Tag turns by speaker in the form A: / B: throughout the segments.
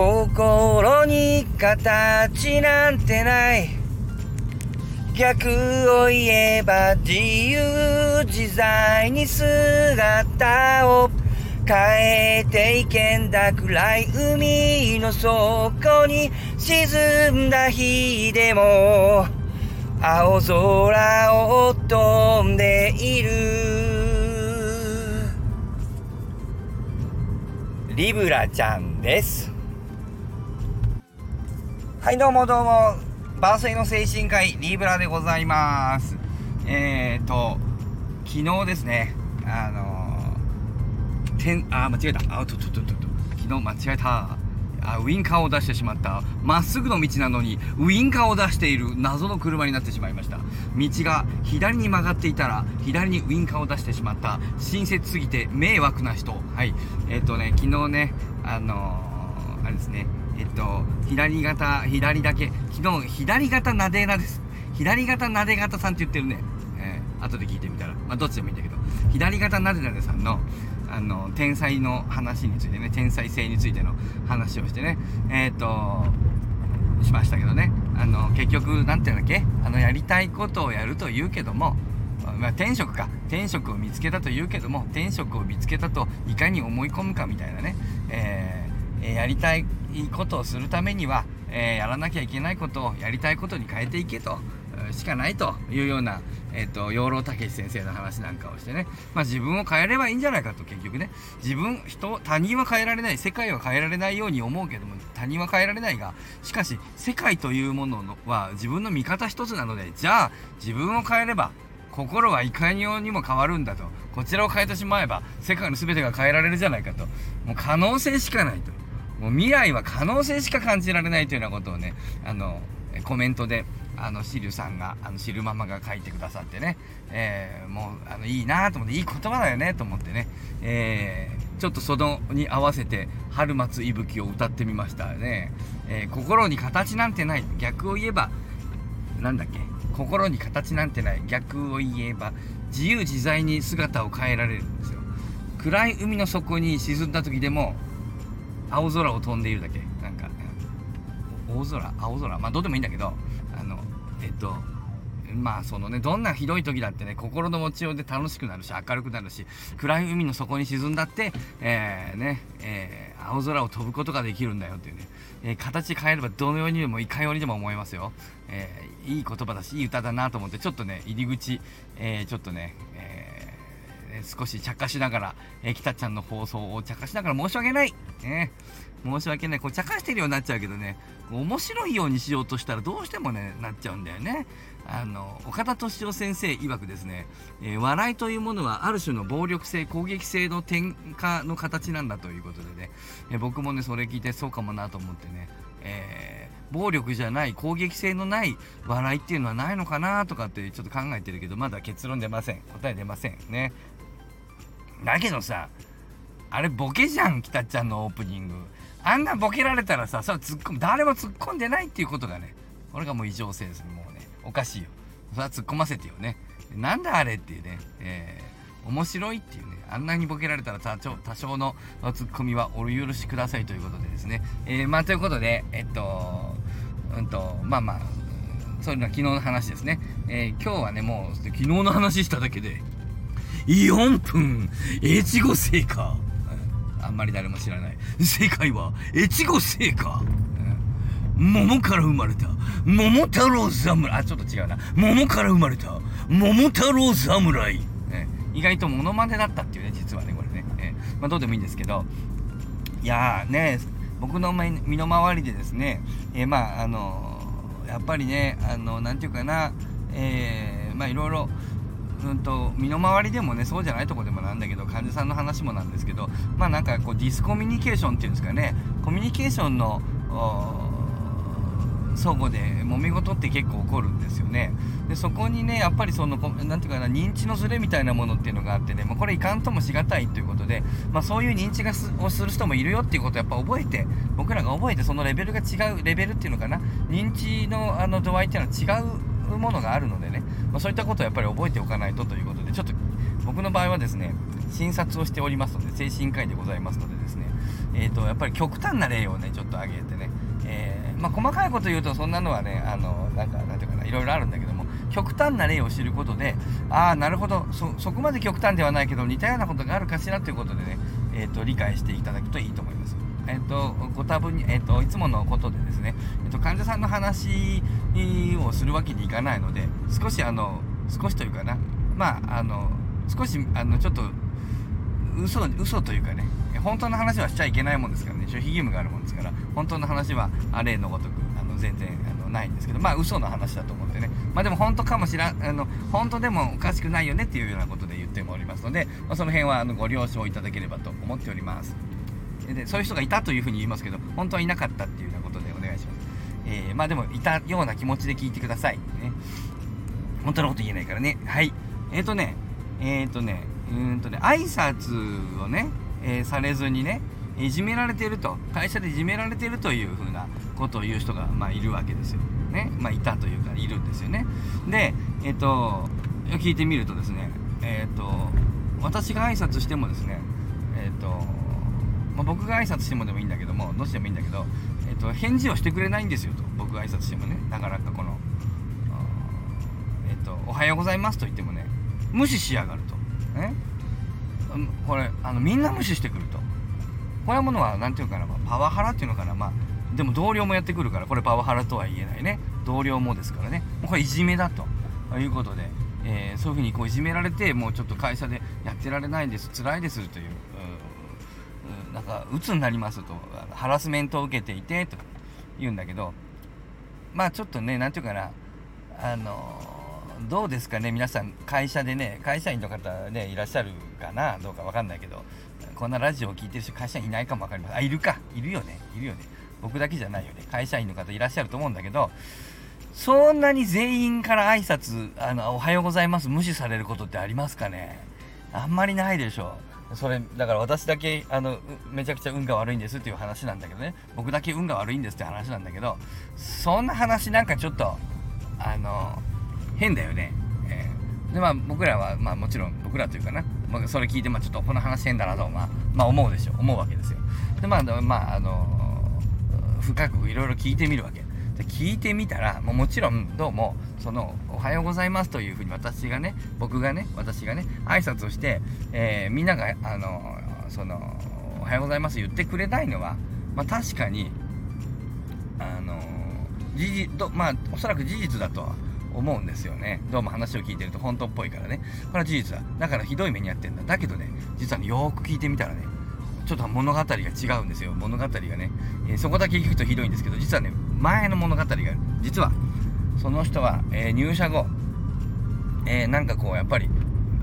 A: 心に形なんてない。逆を言えば自由自在に姿を変えていけんだ暗い海の底に沈んだ日でも青空を飛んでいる。リブラちゃんです。はいどうもどうも。バースデーの精神科医リーブラでございます。えーと昨日ですねあのー、てんあ間違えた。あととととと昨日間違えた。あウインカーを出してしまった。まっすぐの道なのにウインカーを出している謎の車になってしまいました。道が左に曲がっていたら左にウインカーを出してしまった。親切すぎて迷惑な人。はい。えっ、ー、とね昨日ねあのー、あれですね。えっ、と左肩左だけ。昨日左肩なでなです。左肩なで型さんって言ってるね。えー、後で聞いてみたら。まあどっちでもいいんだけど。左肩なでなでさんのあの天才の話についてね。天才性についての話をしてね。えっ、としましたけどね。あの結局何て言うんだっけ？あのやりたいことをやると言うけどもまあ、転職か。転職を見つけたと言うけども転職を見つけたといかに思い込むかみたいなね、えー、やりたいことをするためには、え、やらなきゃいけないことをやりたいことに変えていけとしかないというような、えっ、ー、と、養老孟司先生の話なんかをしてね、まあ自分を変えればいいんじゃないかと結局ね、自分、人、他人は変えられない、世界は変えられないように思うけども、他人は変えられないが、しかし、世界というものは自分の味方一つなので、じゃあ、自分を変えれば、心はいかにようにも変わるんだと。こちらを変えてしまえば、世界の全てが変えられるじゃないかと。もう可能性しかないと。もう未来は可能性しか感じられないというようなことをね、あの、コメントであのシルさんがあのシルママが書いてくださってね、えー、もうあのいいなと思っていい言葉だよねと思ってね、えー、ちょっとそのに合わせて「春松息吹」を歌ってみましたね、えー、心に形なんてない。逆を言えばなんだっけ？心に形なんてない。逆を言えば自由自在に姿を変えられるんですよ。暗い海の底に沈んだ時でも青空を飛んでいるだけ。なんか大空青空。まあどうでもいいんだけどあのえっとまあそのねどんなひどい時だってね心の持ちようで楽しくなるし明るくなるし暗い海の底に沈んだってえー、ねえー、青空を飛ぶことができるんだよっていうね、えー、形変えればどのようにでもいかようにでも思いますよ、え、いい言葉だしいい歌だなと思ってちょっとね入り口、え、ちょっとね、え少し茶化しながら、えー、北ちゃんの放送を茶化しながら申し訳ない、ね、申し訳ない。こう茶化してるようになっちゃうけどね。面白いようにしようとしたらどうしてもねなっちゃうんだよね。あの岡田敏夫先生曰くですね、えー、笑いというものはある種の暴力性攻撃性の転化の形なんだということでね、えー、僕もねそれ聞いてそうかもなと思ってね、えー、暴力じゃない攻撃性のない笑いっていうのはないのかなとかってちょっと考えてるけどまだ結論出ません。答え出ません。ね。だけどさあれボケじゃん北ちゃんのオープニング。あんなボケられたらさそれ突っ込む誰も突っ込んでないっていうことがねこれがもう異常性ですもうね。おかしいよ。それは突っ込ませてよね。なんだあれっていうね、えー、面白いっていうね。あんなにボケられたら多少多少のツッコミはお許しくださいということでですね、えー、まあということでえっとうんとまあまあそういうのは昨日の話ですね、えー、今日はねもう昨日の話しただけで4分越後製かあんまり誰も知らない。正解は越後製か桃から生まれた。桃太郎侍。あちょっと違うな。桃から生まれた。桃太郎侍、意外とモノマネだったっていうね実はねこれね、えまあ、どうでもいいんですけど。いやーね僕の身の回りでですね、えー、まああのー、やっぱりねあのー、て言うかな。えー、まあいろいろうんと身の回りでもねそうじゃないとこでもなんだけど患者さんの話もなんですけどまあなんかこうディスコミュニケーションっていうんですかね。コミュニケーションの相互で揉め事って結構起こるんですよね。でそこにねやっぱりその何て言うかな認知のズレみたいなものっていうのがあってね、まあ、これいかんともしがたいということで、まあ、そういう認知がをする人もいるよっていうことをやっぱ覚えて僕らが覚えてそのレベルが違うレベルっていうのかな。認知のあの度合いっていうのは違うものがあるのでね、まあ、そういったことをやっぱり覚えておかないとということでちょっと僕の場合はですね診察をしておりますので精神科医でございますのでですねえっ、とやっぱり極端な例をねちょっと挙げてね、えまあ、細かいこと言うとそんなのはねあのなんかなんていうかないろいろあるんだけども極端な例を知ることでああなるほどそこまで極端ではないけど似たようなことがあるかしらということでね、えーと、理解していただくといいと思います。えーと、ご多分に、えーと、いつものことでですね、えー、と患者さんの話をするわけにいかないので少しあの少しというかなまああの少しあのちょっと嘘嘘というかね本当の話はしちゃいけないもんですからね守秘義務があるもんですから本当の話はあ例のごとくあの全然あのないんですけどまあ嘘の話だと思ってねまあでも本当かもしらんあの本当でもおかしくないよねっていうようなことで言っておりますので、まあ、その辺はあのご了承いただければと思っております。でそういう人がいたというふうに言いますけど本当はいなかったっていうようなことでお願いします、えー、まあでもいたような気持ちで聞いてください。ね。本当のこと言えないからね。はい。えっ、ー、とねえっ、ー、とねうんとね挨拶をね、えされずにねいじめられていると会社でいじめられているというふうなことを言う人が、まあ、いるわけですよ。ね。まあ、いたというかいるんですよね。で、えっ、と聞いてみるとですね、えっ、と私が挨拶してもですね、えっ、とまあ、僕が挨拶してもでもいいんだけどもどうしてもいいんだけど、えっと返事をしてくれないんですよと僕が挨拶してもね。なかなかこの、えっと「おはようございます」と言ってもね無視しやがると。ねこれあのみんな無視してくると。こういうものは何て言うかな、まあ、パワハラっていうのかなまあでも同僚もやってくるからこれパワハラとは言えないね。同僚もですからね。これいじめだということで、えー、そういうふうにこういじめられてもうちょっと会社でやってられないんです辛いですというなんか鬱になりますとハラスメントを受けていてと言うんだけどまあちょっとね何て言うかなあのどうですかね皆さん会社でね会社員の方ねいらっしゃるかなどうか分かんないけどこんなラジオを聴いてる人会社員いないかも分かりますあいるか。いるよね。いるよね。僕だけじゃないよね。会社員の方いらっしゃると思うんだけどそんなに全員から挨拶あのおはようございます無視されることってありますかね？あんまりないでしょ。うそれだから私だけあのめちゃくちゃ運が悪いんですっていう話なんだけどね。僕だけ運が悪いんですって話なんだけどそんな話なんかちょっとあの変だよね、えー、でまあ僕らはまあもちろん僕らというかな、まあ、それ聞いてまあちょっとこの話変だなと、まあ、まあ思うでしょ。う思うわけですよ。でまあまああの深くいろいろ聞いてみるわけ。聞いてみたらもうもちろんどうもその「おはようございます」というふうに私がね僕がね私がね挨拶をして、えー、みんながあのその「おはようございます」言ってくれないのは、まあ、確かにあの事実まあおそらく事実だとは思うんですよね。どうも話を聞いてると本当っぽいからね。これは事実だ。だからひどい目に遭ってんだ。だけどね実は、ね、よーく聞いてみたらねちょっと物語が違うんですよ。物語がね、えー、そこだけ聞くとひどいんですけど実はね前の物語が実はその人は、えー、入社後、えー、なんかこうやっぱり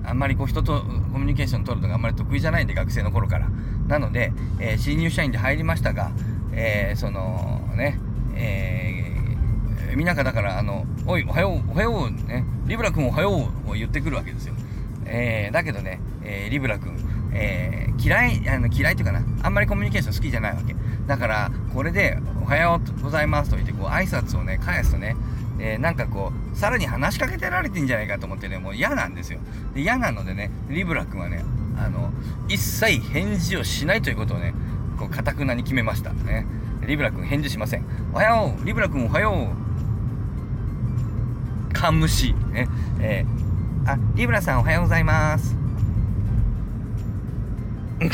A: あんまりこう人とコミュニケーション取るのがあんまり得意じゃないんで学生の頃から。なので、えー、新入社員で入りましたが、え、そのね、えー、みんながだからあの「おいおはようおはよう」ね「リブラ君おはよう」を言ってくるわけですよ、え、だけどね、え、リブラ君、えー、嫌いあの嫌いというかなあんまりコミュニケーション好きじゃないわけ。だからこれで「おはようございます」と言ってこう挨拶をね返すとねえー、なんかこうさらに話しかけてられてんじゃないかと思ってねもう嫌なんですよ。で嫌なのでねリブラ君はねあの一切返事をしないということをねこう堅くなに決めました。ね。リブラ君返事しませんおはようリブラ君おはよう。カムシね。えー、あリブラさんおはようございます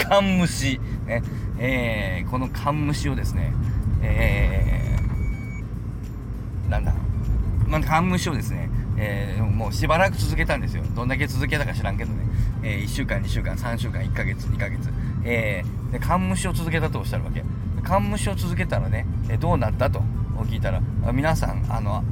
A: カンムシねえー、このカンムシをですねえー、なんだまあ、半無償ですね、えー、もうしばらく続けたんですよ。どんだけ続けたか知らんけどね。えー、1週間、2週間、3週間、1ヶ月、2ヶ月。えー、で、カンムシを続けたとおっしゃるわけ。カンムシを続けたらね、えどうなったと？聞いたら、皆さん、あの、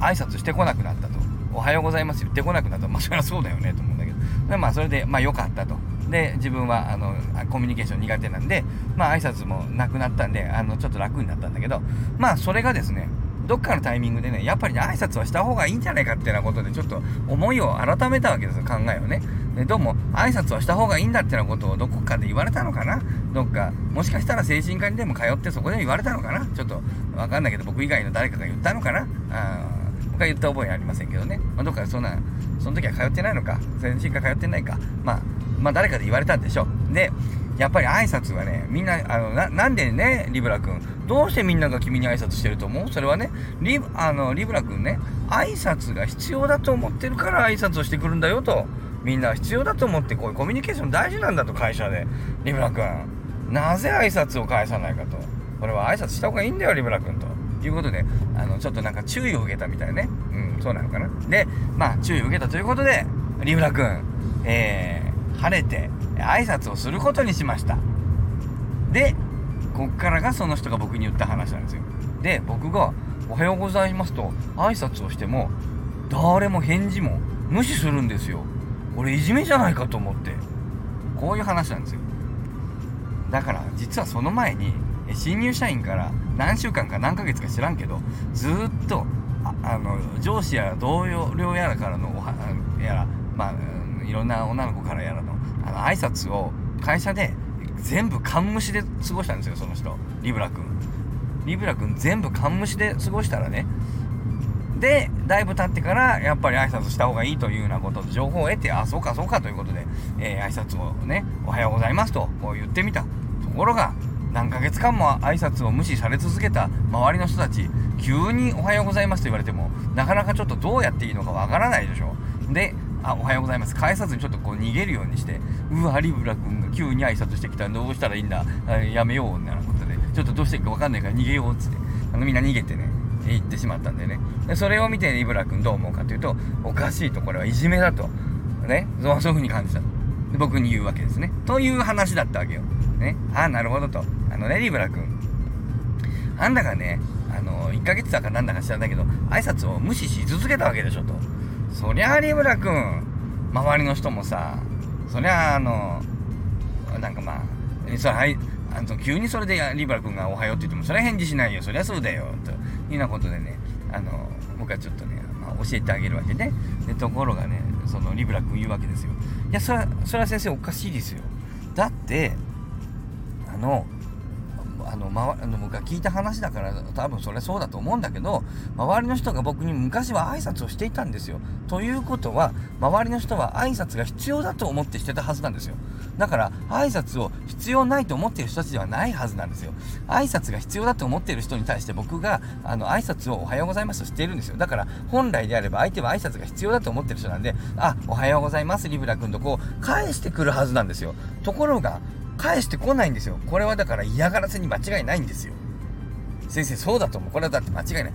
A: 挨拶してこなくなったと。おはようございます言ってこなくなった。まあ、そりゃそうだよね、と思うんだけど。で、まあ、それで、まあ、良かったと。で、自分は、あの、コミュニケーション苦手なんで、まあ、挨拶もなくなったんで、あの、ちょっと楽になったんだけど、まあ、それがですね、どっかのタイミングでね、やっぱりね、挨拶はした方がいいんじゃないかっていうようなことで、ちょっと思いを改めたわけですよ、考えをね。でどうも、挨拶はした方がいいんだっていうようなことをどこかで言われたのかな？どっか、もしかしたら精神科にでも通ってそこで言われたのかな？ちょっとわかんないけど、僕以外の誰かが言ったのかな？あ僕は言った覚えありませんけどね。まあ、どっかそんな、その時は通ってないのか、精神科通ってないか。まあ、まあ誰かで言われたんでしょう。でやっぱり挨拶はねみんなあのななんでねリブラ君。どうしてみんなが君に挨拶してると思う？それはねリあのリブラ君ね挨拶が必要だと思ってるから挨拶をしてくるんだよと。みんな必要だと思ってこういうコミュニケーション大事なんだと会社で。リブラ君。なぜ挨拶を返さないかと。これは挨拶した方がいいんだよリブラ君と。いうことであのちょっとなんか注意を受けたみたいね。うんそうなのかな。でまあ注意を受けたということでリブラ君。えー、晴れて挨拶をすることにしました。でこっからがその人が僕に言った話なんですよ。で僕が「おはようございます」と挨拶をしても誰も返事も無視するんですよ。これいじめじゃないかと思って。こういう話なんですよ。だから実はその前に新入社員から何週間か何ヶ月か知らんけどずっとあの上司や同僚やらからのおはやらまあいろんな女の子からやらあの挨拶を会社で全部勘無視で過ごしたんですよその人。リブラ君。リブラ君全部勘無視で過ごしたらね。でだいぶ経ってからやっぱり挨拶した方がいいというようなことで情報を得てあそうかそうかということで、えー、挨拶をねおはようございますとこう言ってみた。ところが何ヶ月間も挨拶を無視され続けた周りの人たち急におはようございますと言われてもなかなかちょっとどうやっていいのかわからないでしょ。であおはようございます。返さずにちょっとこう逃げるようにしてうわリブラ君が急に挨拶してきたらどうしたらいいんだ？やめよう。みたいなことで。ちょっとどうしていいか分かんないから逃げようっつって。あのみんな逃げてね行ってしまったんでね。でそれを見てリブラ君どう思うかというとおかしいとこれはいじめだと。ね？そういう風に感じた。僕に言うわけですね。という話だったわけよ。ね？ああなるほどと。あのねリブラ君。あんだがねあの1ヶ月だかなんだか知らないけど挨拶を無視し続けたわけでしょと。そりゃあリブラ君周りの人もさそりゃあのなんかまあそはいあの急にそれでリブラ君が「おはよう」って言ってもそれは返事しないよ。そりゃそうだよ。というようなことでねあの僕はちょっとね、まあ、教えてあげるわけねでところがねそのリブラ君言うわけですよ。いやそそれは先生おかしいですよ。だってあのあの、ま、あの僕が聞いた話だから多分それそうだと思うんだけど周りの人が僕に昔は挨拶をしていたんですよ。ということは周りの人は挨拶が必要だと思ってしてたはずなんですよ。だから挨拶を必要ないと思っている人たちではないはずなんですよ。挨拶が必要だと思っている人に対して僕があの挨拶をおはようございますとしているんですよ。だから本来であれば相手は挨拶が必要だと思ってる人なんであおはようございますリブラ君とこう返してくるはずなんですよ。ところが返してこないんですよ。これはだから嫌がらせに間違いないんですよ。先生、そうだと思う。これはだって間違いない。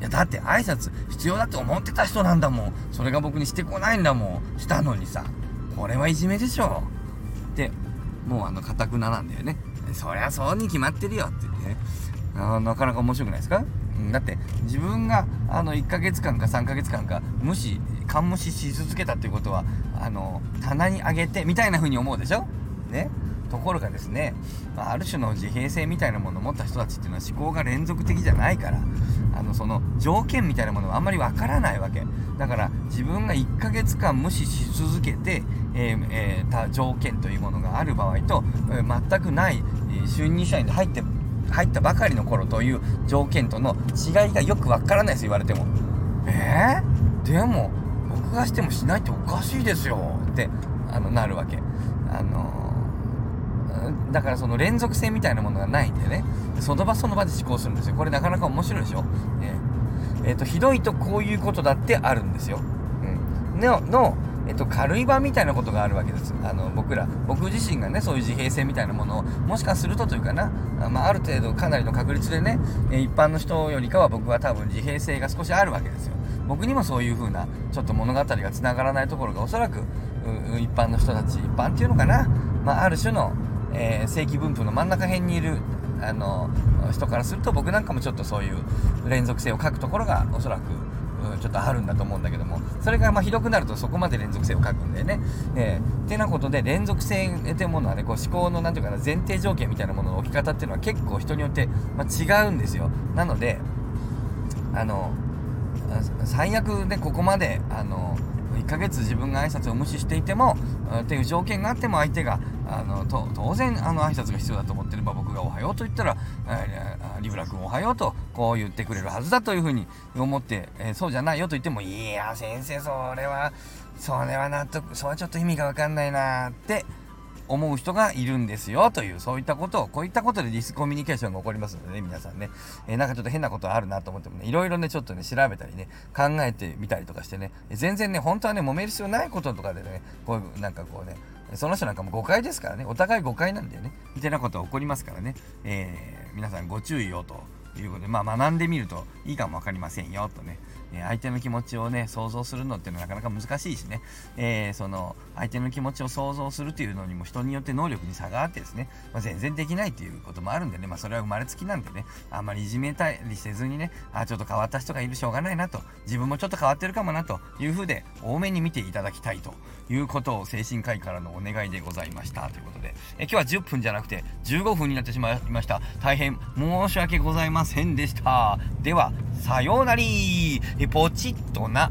A: いや、だって挨拶必要だって思ってた人なんだもん。それが僕にしてこないんだもん。したのにさ。これはいじめでしょ。ってもうあの、かたくななんだよね。そりゃそうに決まってるよって言ってね。あなかなか面白くないですか？だって自分があの1ヶ月間か3ヶ月間か無視、勘無視し続けたっていうことは、あの、棚にあげてみたいな風に思うでしょ？ね？ところがですね、まあ、ある種の自閉性みたいなものを持った人たちっていうのは思考が連続的じゃないからあのその条件みたいなものはあんまりわからないわけ。だから自分が1ヶ月間無視し続けて、えーえー、た条件というものがある場合と、えー、全くない、えー、就任社員で入って入ったばかりの頃という条件との違いがよくわからないです言われても。えー、でも僕がしてもしないっておかしいですよってあのなるわけ。あのだからその連続性みたいなものがないんでね。その場その場で思考するんですよ。これなかなか面白いでしょ、ね。えーと、ひどいとこういうことだってあるんですよ、うん、のの、えーと、軽い版みたいなことがあるわけです。あの僕ら。僕自身がねそういう自閉性みたいなものをもしかするとというかな、まあ、ある程度かなりの確率でね一般の人よりかは僕は多分自閉性が少しあるわけですよ。僕にもそういう風なちょっと物語がつながらないところがおそらく一般の人たち一般っていうのかな、まあ、ある種のえー、正規分布の真ん中辺にいるあの人からすると僕なんかもちょっとそういう連続性を書くところがおそらくちょっとあるんだと思うんだけどもそれがまひどくなるとそこまで連続性を書くんだよね。えー、てなことで連続性っていうものはねこう思考の何ていうかな前提条件みたいなものの置き方っていうのは結構人によって、ま、違うんですよ。なのであの最悪でここまであの1ヶ月自分が挨拶を無視していてもっていう条件があっても相手があのと当然あの挨拶が必要だと思ってれば僕が「おはよう」と言ったら「リブラ君おはよう」とこう言ってくれるはずだというふうに思って、えー、そうじゃないよと言っても「いや先生それはそれは納得それはちょっと意味が分かんないなって思う人がいるんですよという、そういったことを、こういったことでディスコミュニケーションが起こりますのでね、皆さんね、えー、なんかちょっと変なことあるなと思ってもね、いろいろね、ちょっとね、調べたりね、考えてみたりとかしてね、全然ね、本当はね、揉める必要ないこととかでね、こういう、なんかこうね、その人なんかも誤解ですからね、お互い誤解なんだよね、みたいなことは起こりますからね、えー、皆さんご注意をということで、まあ学んでみるといいかも分かりませんよとね、え相手の気持ちをね、想像するのっていうのはなかなか難しいしね、えー、その、相手の気持ちを想像するっていうのにも人によって能力に差があってですね、まあ、全然できないっていうこともあるんでね、まあそれは生まれつきなんでね、あんまりいじめたりせずにね、あ、ちょっと変わった人がいるしょうがないなと、自分もちょっと変わってるかもなというふうで、多めに見ていただきたいということを精神科医からのお願いでございました。ということで、え今日は10分じゃなくて15分になってしまいました。大変申し訳ございませんでした。では、さようなりポチッとな。